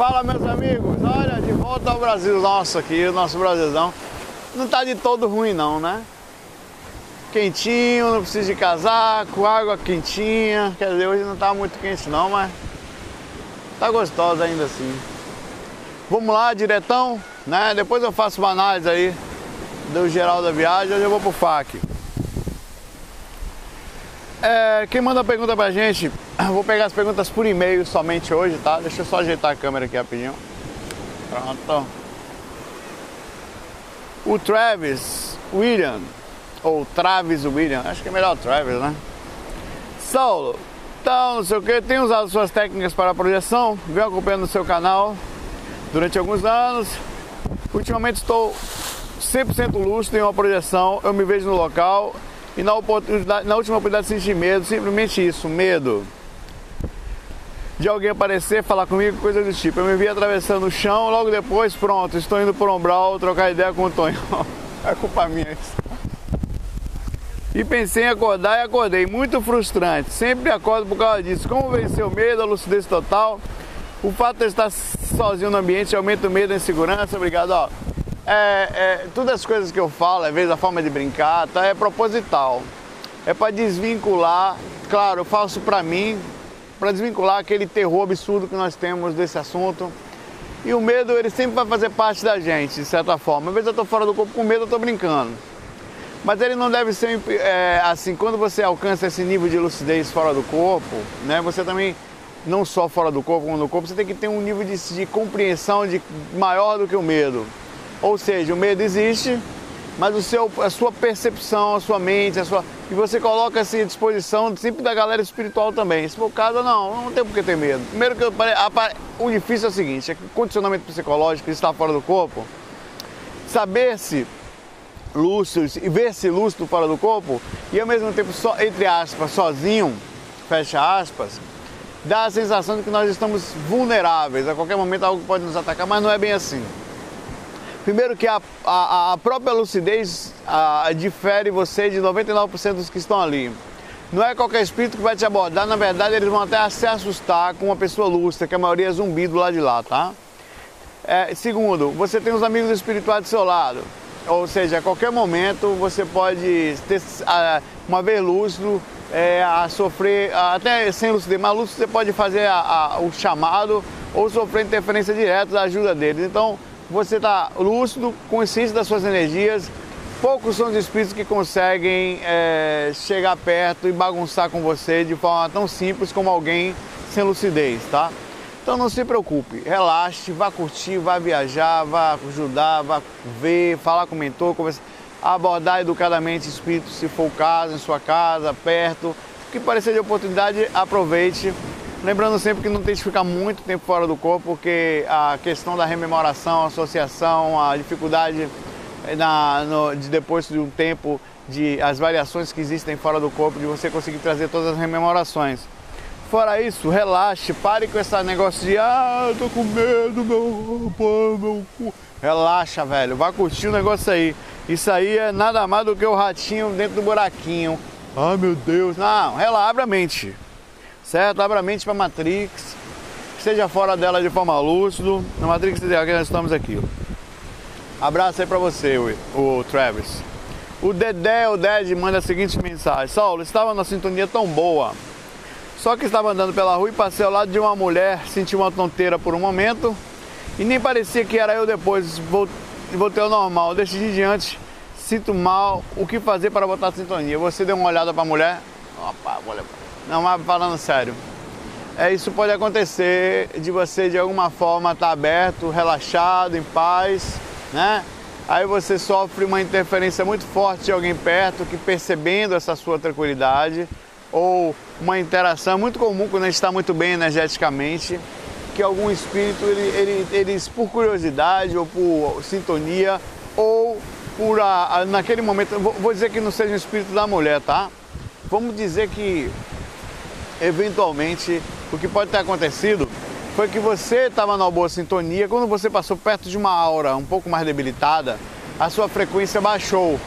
Fala meus amigos, olha, de volta ao Brasil nosso aqui, o nosso Brasilzão. Não tá de todo ruim não, né? Quentinho, não precisa de casaco, água quentinha. Quer dizer, hoje não tá muito quente não, mas tá gostosa ainda assim. Vamos lá, diretão, né? Depois eu faço uma análise aí do geral da viagem, hoje eu vou pro FAC. É, quem manda pergunta pra gente, vou pegar as perguntas por e-mail somente hoje, tá? Deixa eu só ajeitar a câmera aqui rapidinho. Pronto. O Travis William, ou Travis William, acho que é melhor Travis, né? Saulo, então não sei o que, tem usado suas técnicas para projeção, venho acompanhando o seu canal durante alguns anos. Ultimamente estou 100% lúcido em uma projeção, eu me vejo no local e na, oportunidade, na última oportunidade senti medo, simplesmente isso, medo. De alguém aparecer, falar comigo, coisa do tipo. Eu me vi atravessando o chão, logo depois, pronto, estou indo por Umbral trocar ideia com o Tonho. é culpa minha isso. E pensei em acordar e acordei. Muito frustrante. Sempre acordo por causa disso. Como vencer o medo, a lucidez total. O fato de estar sozinho no ambiente aumenta o medo e a insegurança. Obrigado, ó é, é, todas as coisas que eu falo, às vezes a forma de brincar, tá, é proposital. É para desvincular, claro, eu faço para mim, para desvincular aquele terror absurdo que nós temos desse assunto. E o medo, ele sempre vai fazer parte da gente, de certa forma. Às vezes eu estou fora do corpo com medo, eu estou brincando. Mas ele não deve ser é, assim, quando você alcança esse nível de lucidez fora do corpo, né, você também, não só fora do corpo, como no corpo, você tem que ter um nível de, de compreensão de, maior do que o medo. Ou seja, o medo existe, mas o seu, a sua percepção, a sua mente, a sua. E você coloca assim à disposição sempre da galera espiritual também. Se for o caso, não, não tem por que ter medo. Primeiro que eu, o difícil é o seguinte, é que o condicionamento psicológico está fora do corpo, saber-se lúcido e ver-se lúcido fora do corpo, e ao mesmo tempo, só, entre aspas, sozinho, fecha aspas, dá a sensação de que nós estamos vulneráveis. A qualquer momento algo pode nos atacar, mas não é bem assim. Primeiro que a, a, a própria lucidez a, difere você de 99% dos que estão ali. Não é qualquer espírito que vai te abordar, na verdade eles vão até se assustar com uma pessoa lúcida, que a maioria é zumbi do lado de lá, tá? É, segundo, você tem os amigos espirituais do seu lado. Ou seja, a qualquer momento você pode ter, uma vez lúcido, é, a sofrer, até sem lucidez, mas lúcido você pode fazer a, a, o chamado ou sofrer interferência direta da ajuda deles. Então, você está lúcido, consciente das suas energias. Poucos são os espíritos que conseguem é, chegar perto e bagunçar com você de forma tão simples como alguém sem lucidez, tá? Então não se preocupe, relaxe, vá curtir, vá viajar, vá ajudar, vá ver, falar com o mentor, conversar, abordar educadamente espíritos, se for o caso, em sua casa, perto. O que parecer de oportunidade, aproveite Lembrando sempre que não tem que ficar muito tempo fora do corpo, porque a questão da rememoração, associação, a dificuldade eh, na, no, de depois de um tempo, de as variações que existem fora do corpo, de você conseguir trazer todas as rememorações. Fora isso, relaxe, pare com esse negócio de ah, tô com medo, meu, pô, meu cu. Relaxa, velho, vai curtir o negócio aí. Isso aí é nada mais do que o ratinho dentro do buraquinho. Ai meu Deus, não, relaxa, abre a mente certo? Abra a mente para a Matrix, esteja fora dela de forma lúcido. Na Matrix que nós estamos aqui. Abraço aí para você, o, Travis. O Dedé, o Ded, manda a seguinte mensagem: Saulo, estava numa sintonia tão boa. Só que estava andando pela rua e passei ao lado de uma mulher, senti uma tonteira por um momento e nem parecia que era eu depois. Voltei ao normal, decidi diante, sinto mal, o que fazer para botar a sintonia? Você deu uma olhada para a mulher? Opa, mulher. Não, mas falando sério. É, isso pode acontecer de você de alguma forma estar tá aberto, relaxado, em paz, né? Aí você sofre uma interferência muito forte de alguém perto que percebendo essa sua tranquilidade ou uma interação muito comum quando a gente está muito bem energeticamente, que algum espírito ele, ele, por curiosidade ou por sintonia ou por a, a, naquele momento, vou, vou dizer que não seja um espírito da mulher, tá? Vamos dizer que eventualmente o que pode ter acontecido foi que você estava numa boa sintonia, quando você passou perto de uma aura um pouco mais debilitada, a sua frequência baixou.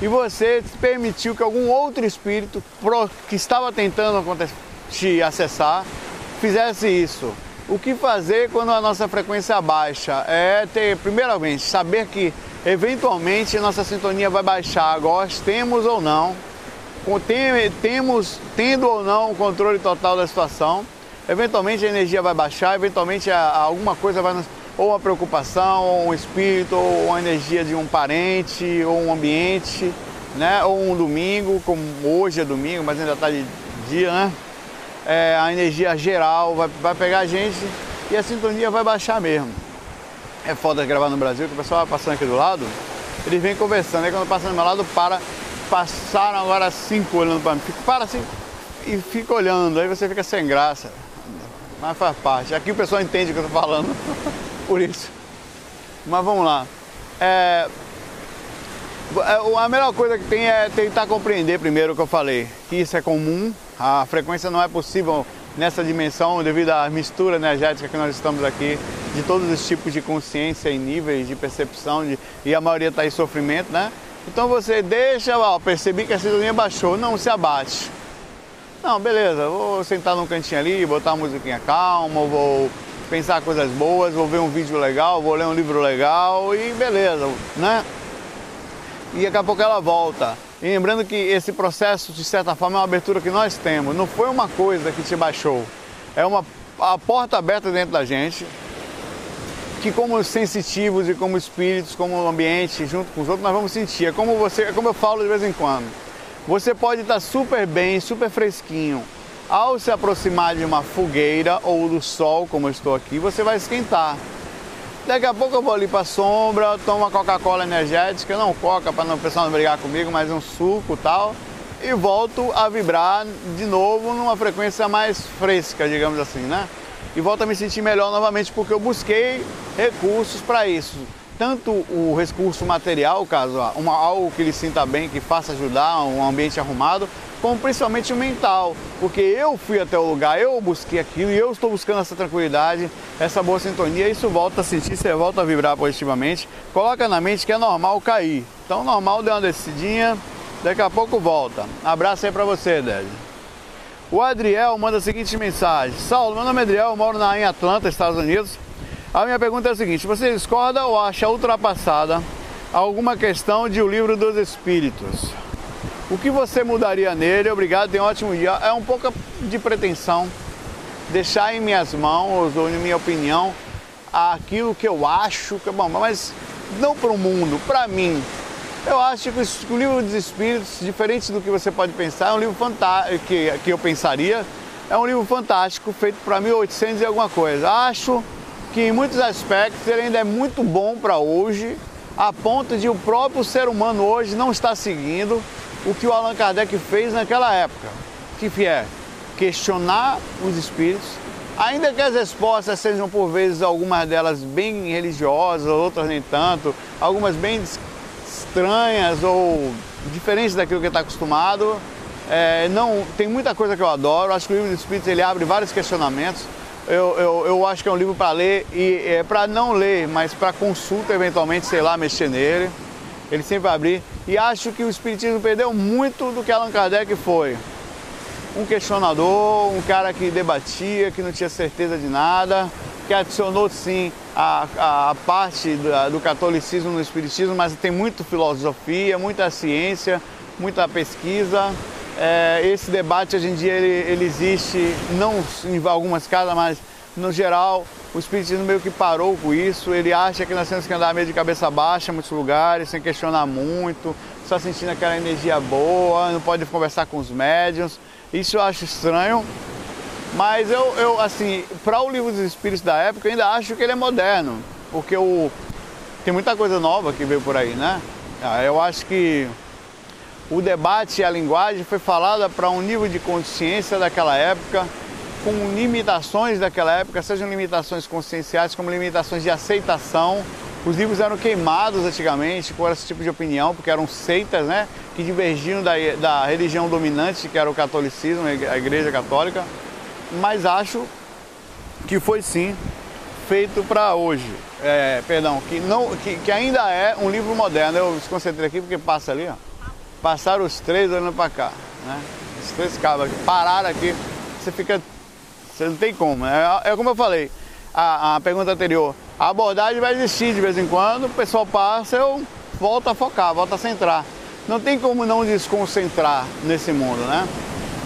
E você permitiu que algum outro espírito que estava tentando te acessar fizesse isso. O que fazer quando a nossa frequência baixa? É ter, primeiramente, saber que eventualmente nossa sintonia vai baixar, gostemos ou não, temos, tendo ou não o controle total da situação, eventualmente a energia vai baixar, eventualmente alguma coisa vai nos, ou uma preocupação, ou um espírito, ou uma energia de um parente, ou um ambiente, né? ou um domingo, como hoje é domingo, mas ainda está de dia, né? É, a energia geral vai, vai pegar a gente e a sintonia vai baixar mesmo. É foda gravar no Brasil, que o pessoal vai passando aqui do lado, eles vêm conversando, aí quando passa do meu lado, para, passaram agora cinco olhando para mim, fica, para assim e fica olhando, aí você fica sem graça. Mas faz parte. Aqui o pessoal entende o que eu estou falando, por isso. Mas vamos lá. É, é, a melhor coisa que tem é tentar compreender primeiro o que eu falei, que isso é comum, a frequência não é possível nessa dimensão devido à mistura energética que nós estamos aqui, de todos os tipos de consciência e níveis de percepção, de, e a maioria está em sofrimento, né? Então você deixa, ó, percebi que a sintonia baixou, não se abate. Não, beleza, vou sentar num cantinho ali, botar uma musiquinha calma, vou pensar coisas boas, vou ver um vídeo legal, vou ler um livro legal e beleza, né? e daqui a pouco ela volta. E lembrando que esse processo, de certa forma, é uma abertura que nós temos. Não foi uma coisa que te baixou. É uma a porta aberta dentro da gente, que como sensitivos e como espíritos, como ambiente, junto com os outros, nós vamos sentir. É como você, é como eu falo de vez em quando. Você pode estar super bem, super fresquinho. Ao se aproximar de uma fogueira ou do sol, como eu estou aqui, você vai esquentar. Daqui a pouco eu vou ali para sombra, tomo uma Coca-Cola energética, não coca para o pessoal não brigar comigo, mas um suco tal, e volto a vibrar de novo numa frequência mais fresca, digamos assim, né? E volto a me sentir melhor novamente porque eu busquei recursos para isso. Tanto o recurso material, caso uma, algo que ele sinta bem, que faça ajudar, um ambiente arrumado, como principalmente o mental, porque eu fui até o lugar, eu busquei aquilo e eu estou buscando essa tranquilidade, essa boa sintonia, isso volta a sentir, você volta a vibrar positivamente. Coloca na mente que é normal cair. Então, normal deu uma descidinha, daqui a pouco volta. Abraço aí para você, Délio. O Adriel manda a seguinte mensagem: Saulo, meu nome é Adriel, eu moro na, em Atlanta, Estados Unidos. A minha pergunta é a seguinte: você discorda ou acha ultrapassada alguma questão de O Livro dos Espíritos? O que você mudaria nele? Obrigado, tem um ótimo dia. É um pouco de pretensão deixar em minhas mãos, ou em minha opinião, aquilo que eu acho que é bom, mas não para o mundo, para mim. Eu acho que o livro dos Espíritos, diferente do que você pode pensar, é um livro fantástico, que, que eu pensaria, é um livro fantástico, feito para 1800 e alguma coisa. Acho que em muitos aspectos ele ainda é muito bom para hoje, a ponto de o próprio ser humano hoje não estar seguindo o que o Allan Kardec fez naquela época, que é? Questionar os espíritos, ainda que as respostas sejam por vezes algumas delas bem religiosas, outras nem tanto, algumas bem estranhas ou diferentes daquilo que está acostumado. É, não, tem muita coisa que eu adoro, acho que o livro dos Espíritos ele abre vários questionamentos. Eu, eu, eu acho que é um livro para ler e é para não ler, mas para consulta eventualmente, sei lá, mexer nele. Ele sempre vai abrir. E acho que o Espiritismo perdeu muito do que Allan Kardec foi. Um questionador, um cara que debatia, que não tinha certeza de nada, que adicionou sim a, a, parte do, do catolicismo no Espiritismo, mas tem muita filosofia, muita ciência, muita pesquisa. É, esse debate hoje em dia ele, ele existe, não em algumas casas, mas no geral o Espiritismo meio que parou com isso, ele acha que nós temos que andar meio de cabeça baixa em muitos lugares, sem questionar muito, só sentindo aquela energia boa, não pode conversar com os médiums. Isso eu acho estranho, mas eu, eu assim, para o livro dos Espíritos da época, eu ainda acho que ele é moderno, porque o, tem muita coisa nova que veio por aí, né? Ah, eu acho que o debate e a linguagem foi falada para um nível de consciência daquela época com limitações daquela época, sejam limitações conscienciais como limitações de aceitação. Os livros eram queimados antigamente por esse tipo de opinião, porque eram seitas né, que divergiam da, da religião dominante, que era o catolicismo, a Igreja Católica. Mas acho que foi sim feito para hoje. É, perdão, que, não, que, que, ainda é um livro moderno. Eu me concentrei aqui porque passa ali, ó. Passaram os três olhando para cá. Né? Os três cabos aqui, pararam aqui. Você fica você não tem como. É, é como eu falei, a, a pergunta anterior. A abordagem vai existir de vez em quando, o pessoal passa, eu volto a focar, volto a centrar. Não tem como não desconcentrar nesse mundo, né?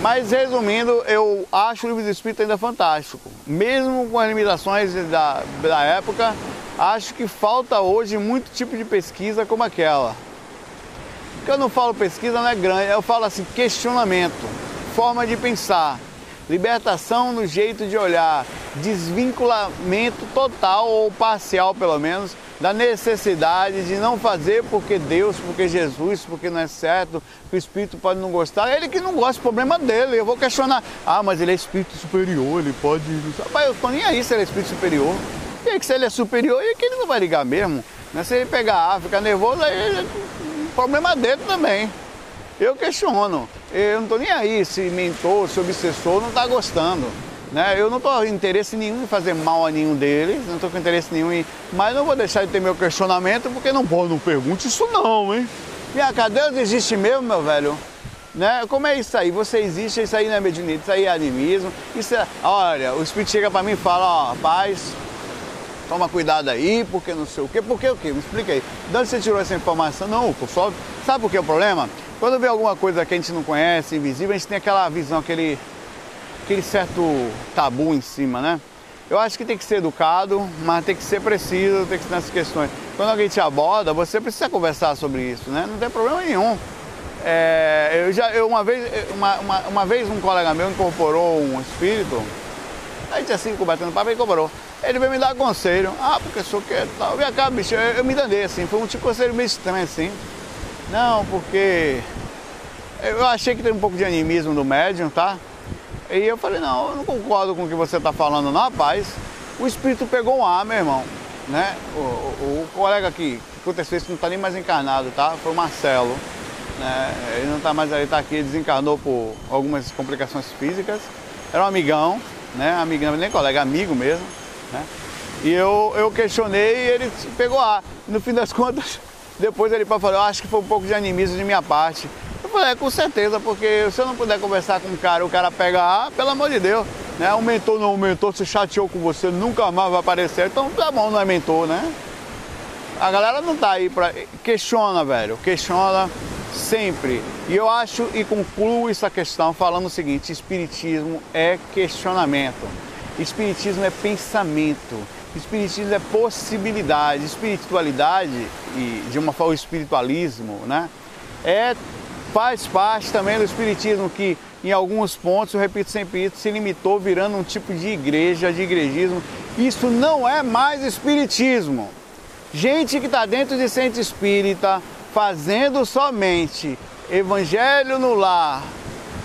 Mas resumindo, eu acho o livro do Espírito ainda fantástico. Mesmo com as limitações da, da época, acho que falta hoje muito tipo de pesquisa como aquela. Porque eu não falo pesquisa, não é grande, eu falo assim, questionamento, forma de pensar, libertação no jeito de olhar, desvinculamento total ou parcial pelo menos da necessidade de não fazer porque Deus, porque Jesus, porque não é certo, que o Espírito pode não gostar. Ele que não gosta, problema dele. Eu vou questionar. Ah, mas ele é Espírito superior, ele pode. Mas eu tô nem aí se ele é Espírito superior. E aí que se ele é superior, e que ele não vai ligar mesmo. Né? Se ele pegar A, ficar nervoso, aí o problema dele também. Eu questiono. Eu não estou nem aí se mentor, se obsessor não está gostando. Né? Eu não estou com interesse nenhum em fazer mal a nenhum deles, não estou com interesse nenhum em. Mas não vou deixar de ter meu questionamento, porque não pode, não pergunte isso não, hein? Minha cá, Deus existe mesmo, meu velho? Né? Como é isso aí? Você existe, isso aí não é mediunidade, isso aí é animismo. Isso é... Olha, o Espírito chega para mim e fala, ó, rapaz, toma cuidado aí, porque não sei o quê. Por que o quê? Me explica aí. De onde você tirou essa informação? Não, só... Sabe por que é o problema? Quando vê alguma coisa que a gente não conhece, invisível, a gente tem aquela visão, aquele aquele certo tabu em cima, né? Eu acho que tem que ser educado, mas tem que ser preciso, tem que ser nessas questões. Quando alguém te aborda, você precisa conversar sobre isso, né? Não tem problema nenhum. É, eu já, eu uma vez, uma, uma, uma, vez um colega meu incorporou um espírito, a gente assim, combatendo papo, ele incorporou. Ele veio me dar conselho, ah, porque sou que tal. Vem cá, bicho, eu, eu me dandei assim, foi um tipo de conselho meio estranho assim. Não, porque eu achei que tem um pouco de animismo do médium, tá? E eu falei, não, eu não concordo com o que você está falando, não, rapaz. O espírito pegou um ar, meu irmão. Né? O, o, o colega que, que aconteceu isso não está nem mais encarnado, tá? Foi o Marcelo. Né? Ele não está mais aí, está aqui, desencarnou por algumas complicações físicas. Era um amigão, né? Amigão, nem colega, amigo mesmo. Né? E eu, eu questionei e ele pegou ar. No fim das contas, depois ele falou, acho que foi um pouco de animismo de minha parte falei, é, com certeza, porque se eu não puder conversar com o cara, o cara pega A, pelo amor de Deus, né? O mentor não, o mentor se chateou com você, nunca mais vai aparecer, então tá bom, não é mentor, né? A galera não tá aí pra. Questiona, velho, questiona sempre. E eu acho e concluo essa questão falando o seguinte: espiritismo é questionamento, espiritismo é pensamento. Espiritismo é possibilidade, espiritualidade e de uma forma espiritualismo, né? É faz parte também do Espiritismo, que em alguns pontos, eu repito sempre isso, se limitou virando um tipo de igreja, de igrejismo. Isso não é mais Espiritismo. Gente que está dentro de centro espírita, fazendo somente evangelho no lar,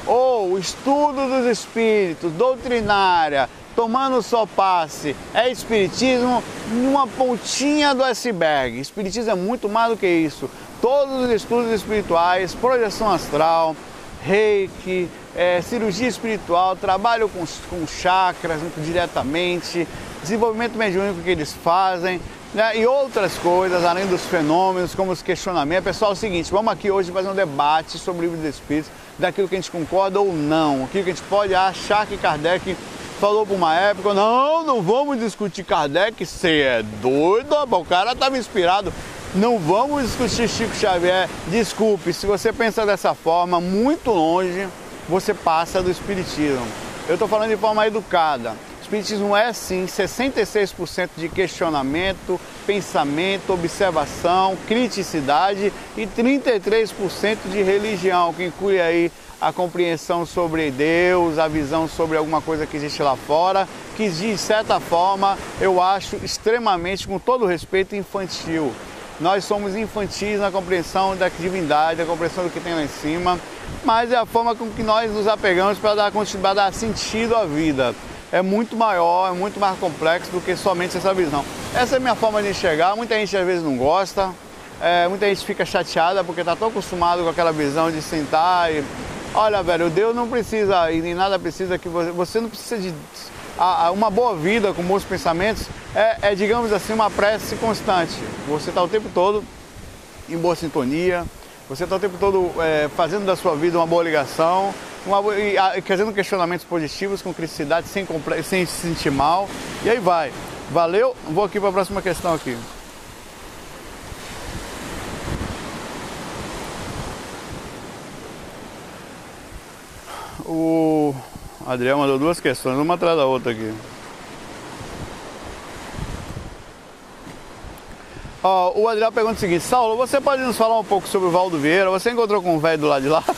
ou estudo dos espíritos, doutrinária, tomando só passe, é espiritismo numa pontinha do iceberg. Espiritismo é muito mais do que isso todos os estudos espirituais, projeção astral, reiki, é, cirurgia espiritual, trabalho com, com chakras diretamente, desenvolvimento mediúnico que eles fazem, né, e outras coisas, além dos fenômenos, como os questionamentos. Pessoal, é o seguinte, vamos aqui hoje fazer um debate sobre o livro dos Espíritos, daquilo que a gente concorda ou não, aquilo que a gente pode achar que Kardec falou por uma época, não, não vamos discutir Kardec, você é doido, o cara estava inspirado não vamos discutir Chico Xavier. Desculpe, se você pensa dessa forma, muito longe você passa do Espiritismo. Eu estou falando de forma educada. Espiritismo é sim 66% de questionamento, pensamento, observação, criticidade e 33% de religião, que inclui aí a compreensão sobre Deus, a visão sobre alguma coisa que existe lá fora, que de certa forma eu acho extremamente, com todo respeito, infantil. Nós somos infantis na compreensão da divindade, da compreensão do que tem lá em cima, mas é a forma com que nós nos apegamos para dar, para dar sentido à vida. É muito maior, é muito mais complexo do que somente essa visão. Essa é a minha forma de enxergar. Muita gente às vezes não gosta, é, muita gente fica chateada porque está tão acostumado com aquela visão de sentar e. Olha, velho, Deus não precisa e nem nada precisa que você. Você não precisa de a, a uma boa vida com bons pensamentos é, é, digamos assim, uma prece constante. Você está o tempo todo em boa sintonia, você está o tempo todo é, fazendo da sua vida uma boa ligação, uma, e, a, fazendo questionamentos positivos com criticidade, sem, sem se sentir mal, e aí vai. Valeu, vou aqui para a próxima questão aqui. O Adriel mandou duas questões, uma atrás da outra aqui. O Adriel pergunta o seguinte, Saulo, você pode nos falar um pouco sobre o Valdo Vieira? Você encontrou com um velho do lado de lá?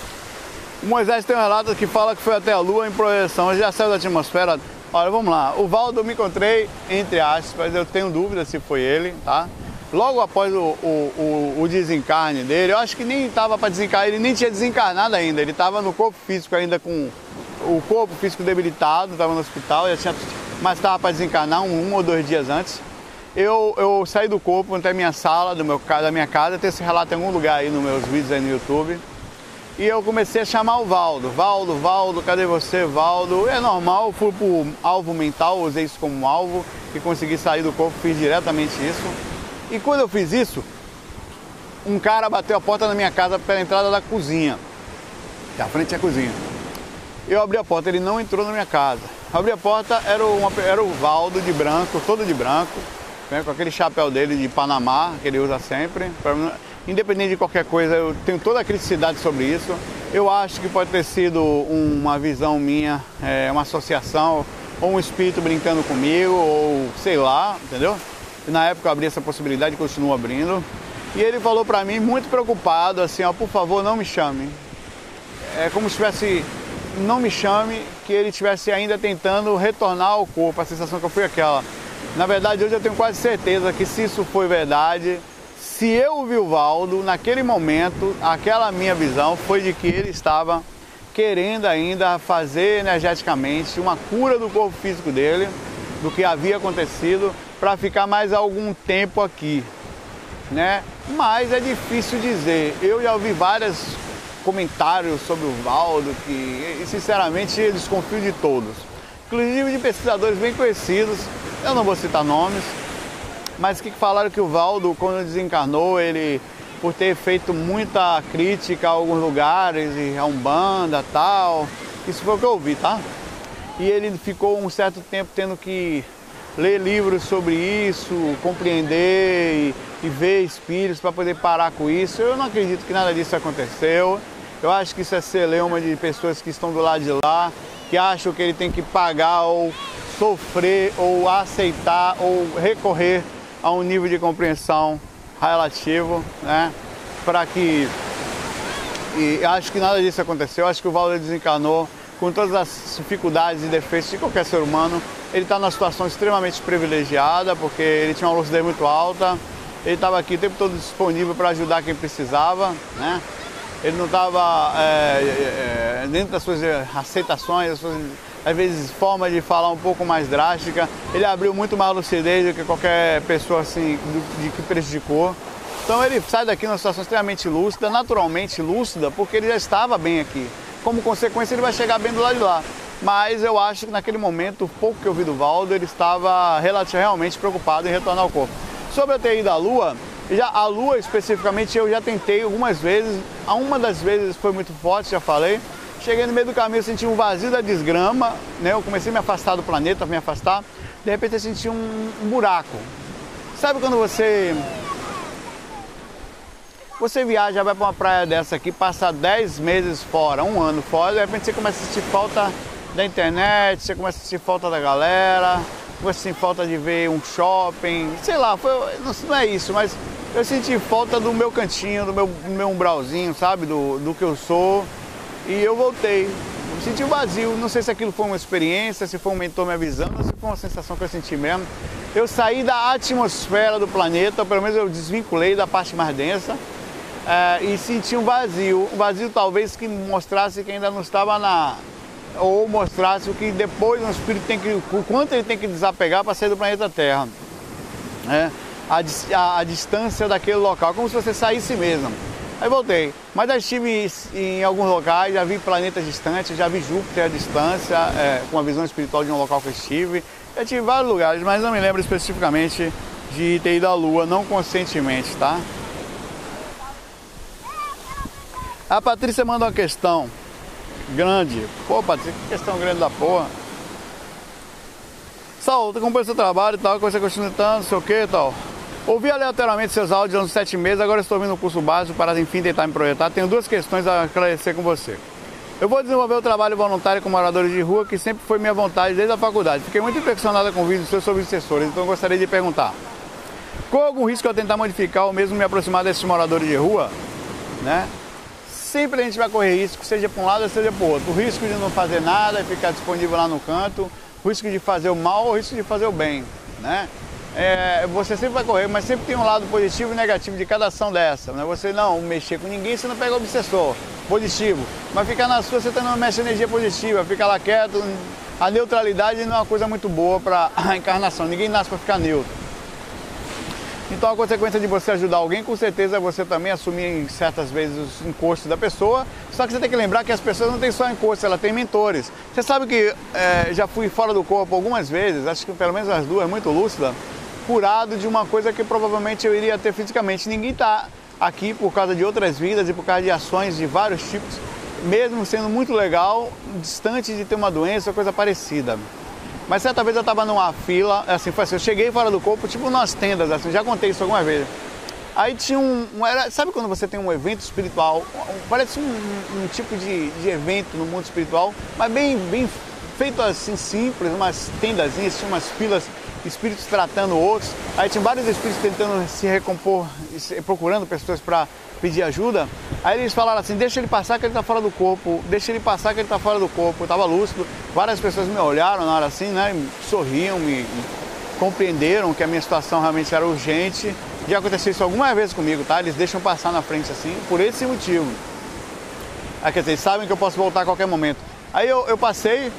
O Moisés tem um relato que fala que foi até a Lua em projeção, já saiu da atmosfera. Olha, vamos lá. O Valdo eu me encontrei, entre aspas, eu tenho dúvida se foi ele, tá? Logo após o, o, o, o desencarne dele, eu acho que nem estava para desencarnar, ele nem tinha desencarnado ainda, ele estava no corpo físico ainda com o corpo físico debilitado, estava no hospital, já tinha, mas estava para desencarnar um, um, ou dois dias antes. Eu, eu saí do corpo até a minha sala, do meu, da minha casa, tem esse relato em algum lugar aí nos meus vídeos aí no YouTube. E eu comecei a chamar o Valdo, Valdo, Valdo, cadê você, Valdo? É normal, fui pro alvo mental, usei isso como alvo e consegui sair do corpo, fiz diretamente isso. E quando eu fiz isso, um cara bateu a porta na minha casa pela entrada da cozinha. Da frente à cozinha. Eu abri a porta, ele não entrou na minha casa. Abri a porta, era, uma, era o Valdo de branco, todo de branco, né, com aquele chapéu dele de Panamá, que ele usa sempre. Pra, independente de qualquer coisa, eu tenho toda a criticidade sobre isso. Eu acho que pode ter sido uma visão minha, é, uma associação, ou um espírito brincando comigo, ou sei lá, entendeu? na época eu abri essa possibilidade, continuo abrindo. E ele falou para mim, muito preocupado, assim, ó, por favor, não me chame. É como se tivesse, não me chame, que ele estivesse ainda tentando retornar ao corpo. A sensação que eu fui aquela. Na verdade, hoje eu tenho quase certeza que se isso foi verdade, se eu vi o Valdo, naquele momento, aquela minha visão foi de que ele estava querendo ainda fazer energeticamente uma cura do corpo físico dele, do que havia acontecido para ficar mais algum tempo aqui, né? Mas é difícil dizer. Eu já ouvi vários comentários sobre o Valdo que, sinceramente, eu desconfio de todos, inclusive de pesquisadores bem conhecidos. Eu não vou citar nomes, mas que falaram que o Valdo, quando desencarnou, ele por ter feito muita crítica a alguns lugares, a Umbanda tal. Isso foi o que eu ouvi, tá? E ele ficou um certo tempo tendo que ler livros sobre isso, compreender e, e ver espíritos para poder parar com isso. Eu não acredito que nada disso aconteceu. Eu acho que isso é celeuma de pessoas que estão do lado de lá, que acham que ele tem que pagar ou sofrer ou aceitar ou recorrer a um nível de compreensão relativo, né? Para que. E acho que nada disso aconteceu. Acho que o Valdo desencarnou com todas as dificuldades e defeitos de qualquer ser humano, ele está numa situação extremamente privilegiada, porque ele tinha uma lucidez muito alta, ele estava aqui o tempo todo disponível para ajudar quem precisava, né? Ele não estava é, é, dentro das suas aceitações, das suas, às vezes, forma de falar um pouco mais drástica. Ele abriu muito mais lucidez do que qualquer pessoa assim, do, de que prejudicou. Então ele sai daqui numa situação extremamente lúcida, naturalmente lúcida, porque ele já estava bem aqui. Como consequência, ele vai chegar bem do lado de lá mas eu acho que naquele momento, pouco que eu vi do Valdo, ele estava realmente preocupado em retornar ao corpo. Sobre a TI da Lua, já a Lua especificamente eu já tentei algumas vezes, a uma das vezes foi muito forte, já falei. Cheguei no meio do caminho, senti um vazio da desgrama, né? Eu comecei a me afastar do planeta, me afastar. De repente eu senti um, um buraco. Sabe quando você você viaja, vai para uma praia dessa aqui, passa 10 meses fora, um ano fora, de repente você começa a sentir falta da internet, você começa a sentir falta da galera, a sentir falta de ver um shopping, sei lá, foi, não, é isso, mas eu senti falta do meu cantinho, do meu, do meu umbralzinho, sabe, do, do que eu sou, e eu voltei. Eu senti vazio, não sei se aquilo foi uma experiência, se foi um mentor me avisando, se foi uma sensação que eu senti mesmo. Eu saí da atmosfera do planeta, pelo menos eu desvinculei da parte mais densa, é, e senti um vazio, um vazio talvez que mostrasse que ainda não estava na, ou mostrasse o que depois o espírito tem que, o quanto ele tem que desapegar para sair do planeta Terra. É, a, a, a, distância daquele local, como se você saísse mesmo. Aí voltei. Mas já estive em alguns locais, já vi planetas distantes, já vi Júpiter à distância, é, com a visão espiritual de um local que eu estive. Já tive vários lugares, mas não me lembro especificamente de ter ido à Lua, não conscientemente, tá? A Patrícia manda uma questão grande. Pô, Patrícia, que questão grande da porra. Saulo, tu acompanha seu trabalho e tal, que você continua tanto, não sei o que e tal. Ouvi aleatoriamente seus áudios uns sete meses, agora estou ouvindo o curso básico para enfim tentar me projetar. Tenho duas questões a esclarecer com você. Eu vou desenvolver o trabalho voluntário com moradores de rua, que sempre foi minha vontade desde a faculdade. Fiquei muito impressionada com o vídeo seus sobre obsessores, então gostaria de perguntar. Qual algum risco eu tentar modificar ou mesmo me aproximar desses moradores de rua? Né? Sempre a gente vai correr risco, seja para um lado seja para o outro. O risco de não fazer nada e ficar disponível lá no canto, o risco de fazer o mal ou o risco de fazer o bem. Né? É, você sempre vai correr, mas sempre tem um lado positivo e negativo de cada ação dessa. Né? Você não mexer com ninguém, você não pega o obsessor positivo. Mas ficar na sua, você também não mexe energia positiva, fica lá quieto. A neutralidade não é uma coisa muito boa para a encarnação. Ninguém nasce para ficar neutro. Então a consequência de você ajudar alguém, com certeza é você também assumir certas vezes os encostos da pessoa. Só que você tem que lembrar que as pessoas não têm só encostos, elas têm mentores. Você sabe que é, já fui fora do corpo algumas vezes, acho que pelo menos as duas, muito lúcida, curado de uma coisa que provavelmente eu iria ter fisicamente. Ninguém está aqui por causa de outras vidas e por causa de ações de vários tipos, mesmo sendo muito legal, distante de ter uma doença ou coisa parecida. Mas certa vez eu estava numa fila, assim, foi assim, eu cheguei fora do corpo, tipo nas tendas, assim, já contei isso alguma vez. Aí tinha um, um era, sabe quando você tem um evento espiritual, um, parece um, um, tipo de, de evento no mundo espiritual, mas bem, bem feito assim, simples, umas tendazinhas, tinha umas filas, espíritos tratando outros. Aí tinha vários espíritos tentando se recompor, procurando pessoas para pedir ajuda. Aí eles falaram assim: deixa ele passar que ele está fora do corpo, deixa ele passar que ele está fora do corpo. Eu estava lúcido, várias pessoas me olharam na hora assim, né? Sorriam, me, compreenderam que a minha situação realmente era urgente. Já aconteceu isso algumas vezes comigo, tá? Eles deixam passar na frente assim, por esse motivo. Aí, quer dizer, eles sabem que eu posso voltar a qualquer momento. Aí eu, eu passei,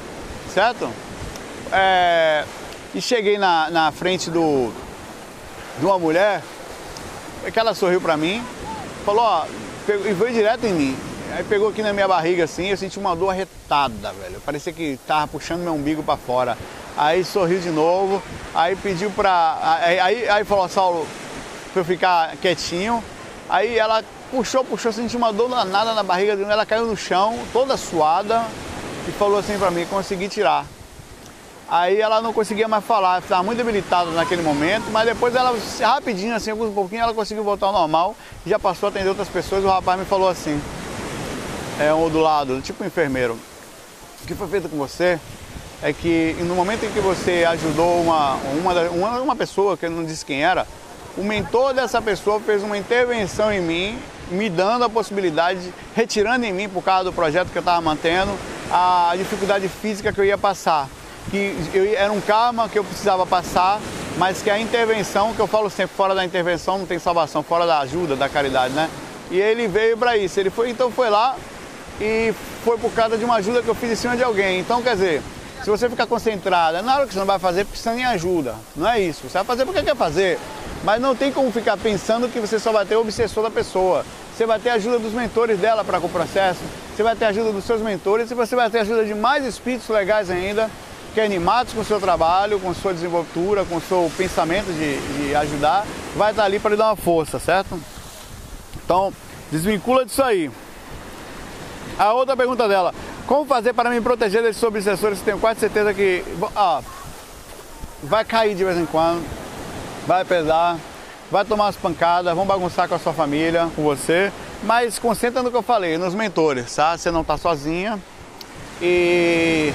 certo? É, e cheguei na, na frente do, de uma mulher, que ela sorriu pra mim, falou, ó, e veio direto em mim. Aí pegou aqui na minha barriga assim, eu senti uma dor arretada, velho. Parecia que tava puxando meu umbigo para fora. Aí sorriu de novo, aí pediu pra. Aí, aí, aí falou, Saulo, pra eu ficar quietinho. Aí ela puxou, puxou, senti uma dor danada na barriga dela, ela caiu no chão, toda suada, e falou assim pra mim, consegui tirar. Aí ela não conseguia mais falar, estava muito debilitada naquele momento, mas depois ela, rapidinho, assim, alguns pouquinho, ela conseguiu voltar ao normal, já passou a atender outras pessoas, o rapaz me falou assim, é um do lado, tipo um enfermeiro, o que foi feito com você? É que no momento em que você ajudou uma, uma, uma, uma pessoa, que eu não disse quem era, o mentor dessa pessoa fez uma intervenção em mim, me dando a possibilidade, retirando em mim, por causa do projeto que eu estava mantendo, a dificuldade física que eu ia passar que eu, era um karma que eu precisava passar, mas que a intervenção, que eu falo sempre, fora da intervenção não tem salvação, fora da ajuda, da caridade, né? E ele veio para isso. Ele foi, então foi lá e foi por causa de uma ajuda que eu fiz em cima de alguém. Então, quer dizer, se você ficar concentrada, na hora que você não vai fazer precisando de ajuda. Não é isso. Você vai fazer porque quer fazer. Mas não tem como ficar pensando que você só vai ter o obsessor da pessoa. Você vai ter a ajuda dos mentores dela para com o processo. Você vai ter a ajuda dos seus mentores e você vai ter a ajuda de mais espíritos legais ainda que animados com o seu trabalho, com sua desenvoltura, com o seu pensamento de, de ajudar, vai estar ali para lhe dar uma força, certo? Então, desvincula disso aí. A outra pergunta dela, como fazer para me proteger desses obsessores? Tenho quase certeza que vai cair de vez em quando, vai pesar, vai tomar umas pancadas, vão bagunçar com a sua família, com você, mas concentra no que eu falei, nos mentores, tá? Você não está sozinha e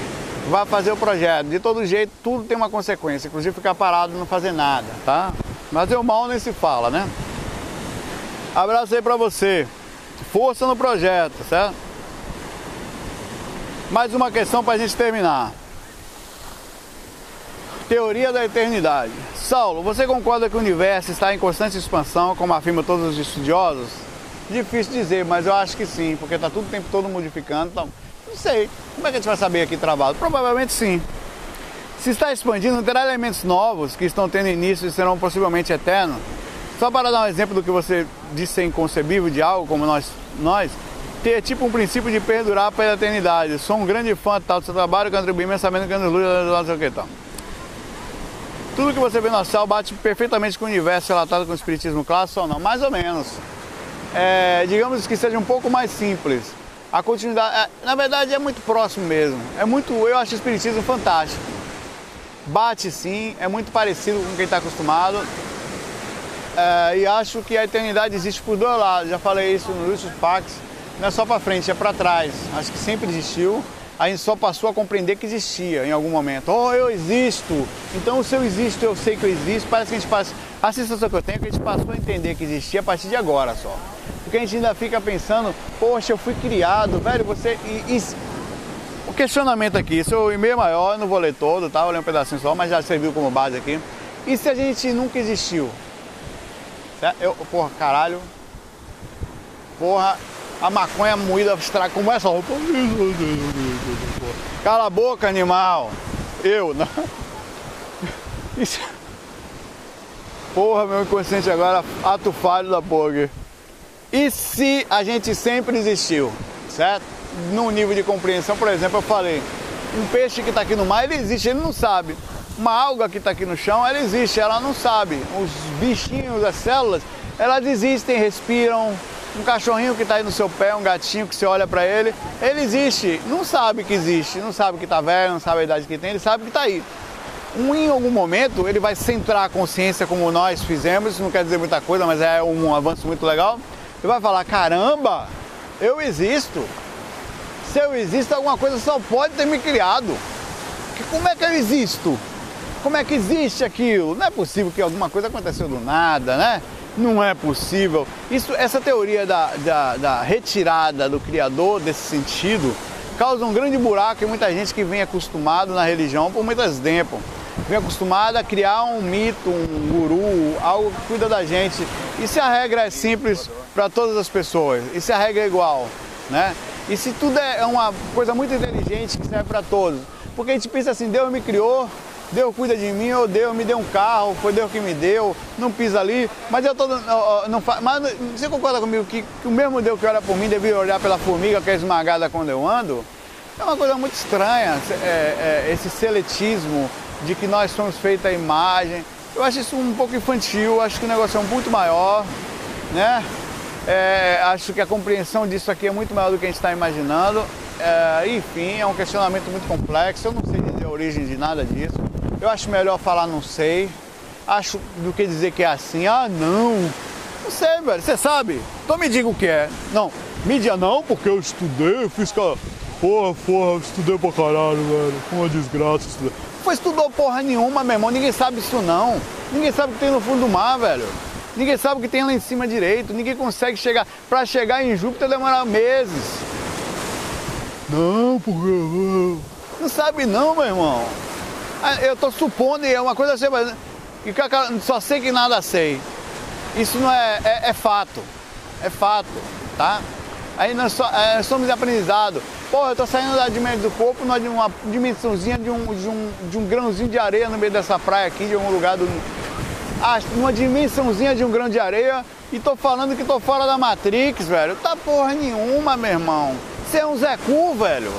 vai fazer o projeto. De todo jeito, tudo tem uma consequência, inclusive ficar parado e não fazer nada, tá? Mas o mal nem se fala, né? Abraço aí pra você. Força no projeto, certo? Mais uma questão pra gente terminar. Teoria da eternidade. Saulo, você concorda que o universo está em constante expansão, como afirmam todos os estudiosos? Difícil dizer, mas eu acho que sim, porque está tudo o tempo todo modificando. Então, não sei. Como é que a gente vai saber aqui travado? Provavelmente sim. Se está expandindo, terá elementos novos que estão tendo início e serão possivelmente eternos. Só para dar um exemplo do que você disse ser inconcebível de algo como nós, nós ter tipo um princípio de perdurar pela eternidade. Sou um grande fã tal do seu trabalho, contribuir imensamente com luz, não sei o que tal. Tudo que você vê no céu bate perfeitamente com o universo relatado com o espiritismo clássico ou não? Mais ou menos. É, digamos que seja um pouco mais simples a continuidade, é, na verdade é muito próximo mesmo. É muito, eu acho o espiritismo fantástico. bate sim, é muito parecido com quem está acostumado. É, e acho que a eternidade existe por dois lados. Já falei isso no Lucius Pax. Não é só para frente, é para trás. Acho que sempre existiu. A gente só passou a compreender que existia em algum momento. Oh, eu existo. Então, se eu existo, eu sei que eu existo. Parece que a gente passa. A sensação que eu tenho é que a gente passou a entender que existia a partir de agora só. Porque a gente ainda fica pensando, poxa, eu fui criado, velho, você. E, e... O questionamento aqui, seu e-mail maior, eu não vou ler todo, tá? Vou ler um pedacinho só, mas já serviu como base aqui. E se a gente nunca existiu? Eu, porra, caralho. Porra, a maconha moída estraga como essa roupa. Cala a boca, animal. Eu, não. Isso... Porra, meu inconsciente agora, ato falho da porra. E se a gente sempre existiu, certo? Num nível de compreensão, por exemplo, eu falei, um peixe que está aqui no mar, ele existe, ele não sabe. Uma alga que está aqui no chão, ela existe, ela não sabe. Os bichinhos, as células, elas existem, respiram. Um cachorrinho que está aí no seu pé, um gatinho que você olha para ele, ele existe, não sabe que existe, não sabe que está velho, não sabe a idade que tem, ele sabe que está aí. Um, em algum momento ele vai centrar a consciência como nós fizemos, não quer dizer muita coisa, mas é um avanço muito legal. Ele vai falar: caramba, eu existo. Se eu existo, alguma coisa só pode ter me criado. Que, como é que eu existo? Como é que existe aquilo? Não é possível que alguma coisa aconteceu do nada, né? Não é possível. Isso, essa teoria da, da, da retirada do Criador desse sentido causa um grande buraco em muita gente que vem acostumado na religião por muito tempo. Vem acostumado a criar um mito, um guru, algo que cuida da gente. E se a regra é simples para todas as pessoas? E se a regra é igual? Né? E se tudo é uma coisa muito inteligente que serve para todos? Porque a gente pensa assim, Deus me criou, Deus cuida de mim, ou Deus me deu um carro, foi Deus que me deu, não pisa ali, mas eu tô, não, não mas você concorda comigo que, que, o mesmo Deus que olha por mim devia olhar pela formiga que é esmagada quando eu ando? É uma coisa muito estranha é, é, esse seletismo de que nós somos feitos a imagem. Eu acho isso um pouco infantil, acho que o negócio é muito maior, né? É, acho que a compreensão disso aqui é muito maior do que a gente está imaginando. É, enfim, é um questionamento muito complexo. Eu não sei dizer a origem de nada disso. Eu acho melhor falar não sei. Acho do que dizer que é assim. Ah, não. Não sei, velho. Você sabe? Então me diga o que é. Não, mídia não, porque eu estudei, eu fiz. Porra, porra, estudei pra caralho, velho. Uma desgraça estudar. Foi estudou porra nenhuma, meu irmão. Ninguém sabe isso não. Ninguém sabe o que tem no fundo do mar, velho. Ninguém sabe o que tem lá em cima direito. Ninguém consegue chegar. Pra chegar em Júpiter demora meses. Não, porque. Não, não sabe não, meu irmão. Ah, eu tô supondo, e é uma coisa assim, mas. Só sei que nada sei. Isso não é, é, é fato. É fato, tá? Aí nós, so, é, somos aprendizados. Pô, eu tô saindo da dimensão do corpo numa uma dimensãozinha de um, de, um, de um grãozinho de areia no meio dessa praia aqui, de algum lugar do. Ah, uma dimensãozinha de um grão de areia e tô falando que tô fora da Matrix, velho. Tá porra nenhuma, meu irmão. Você é um Zé Cu, velho.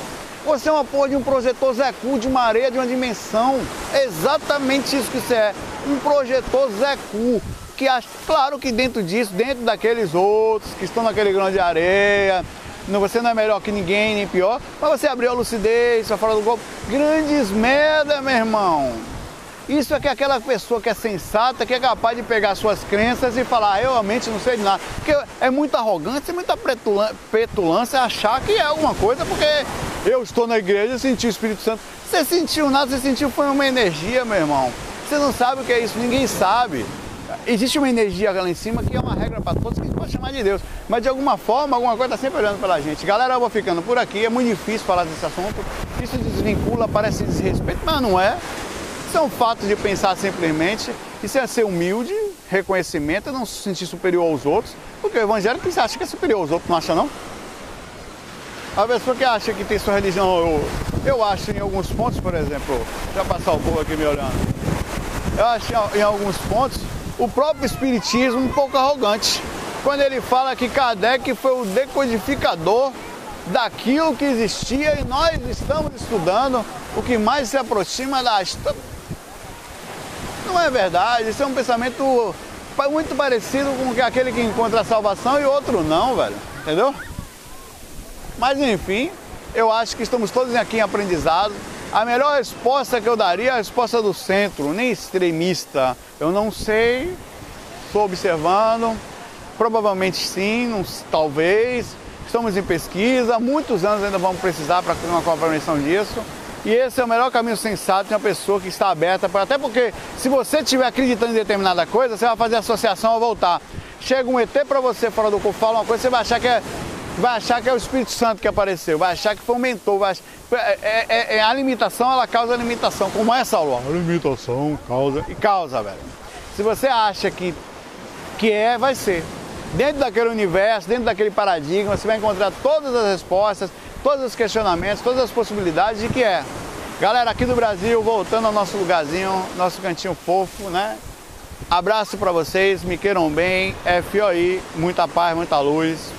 Você é uma porra de um projetor Zé Cu de uma areia de uma dimensão. É exatamente isso que você é. Um projetor Zé Cu. Que claro que dentro disso, dentro daqueles outros que estão naquele grão de areia, você não é melhor que ninguém, nem pior, mas você abriu a lucidez, você fora do golpe. Grandes merda, meu irmão. Isso é que aquela pessoa que é sensata, que é capaz de pegar suas crenças e falar, ah, eu realmente não sei de nada. Porque é muita arrogância, muita petulância achar que é alguma coisa, porque eu estou na igreja e senti o Espírito Santo. Você sentiu nada, você sentiu foi uma energia, meu irmão. Você não sabe o que é isso, ninguém sabe. Existe uma energia lá em cima que é uma regra para todos, que a gente pode chamar de Deus. Mas de alguma forma, alguma coisa está sempre olhando pela gente. Galera, eu vou ficando por aqui, é muito difícil falar desse assunto. Isso desvincula, parece desrespeito, mas não é. Isso é um fato de pensar simplesmente, isso é ser humilde, reconhecimento, não se sentir superior aos outros, porque o evangélico você acha que é superior aos outros, não acha não? A pessoa que acha que tem sua religião, eu, eu acho em alguns pontos, por exemplo, já passar o povo aqui me olhando, eu acho em alguns pontos o próprio espiritismo um pouco arrogante, quando ele fala que Kardec foi o decodificador daquilo que existia e nós estamos estudando o que mais se aproxima da não é verdade, isso é um pensamento muito parecido com aquele que encontra a salvação e outro não, velho. Entendeu? Mas enfim, eu acho que estamos todos aqui em aprendizado. A melhor resposta que eu daria é a resposta do centro, nem extremista. Eu não sei, estou observando, provavelmente sim, não, talvez. Estamos em pesquisa, muitos anos ainda vamos precisar para ter uma compreensão disso. E esse é o melhor caminho sensato de uma pessoa que está aberta, para, até porque se você estiver acreditando em determinada coisa, você vai fazer associação ao voltar. Chega um ET para você fora do corpo, fala uma coisa, você vai achar que é vai achar que é o Espírito Santo que apareceu, vai achar que foi um mentor, vai achar... é, é, é, é a limitação, ela causa limitação. Como é, Saulo? A limitação causa e causa, velho. Se você acha que, que é, vai ser. Dentro daquele universo, dentro daquele paradigma, você vai encontrar todas as respostas, todos os questionamentos, todas as possibilidades de que é. Galera, aqui do Brasil, voltando ao nosso lugarzinho, nosso cantinho fofo, né? Abraço para vocês, me queiram bem, FOI, muita paz, muita luz.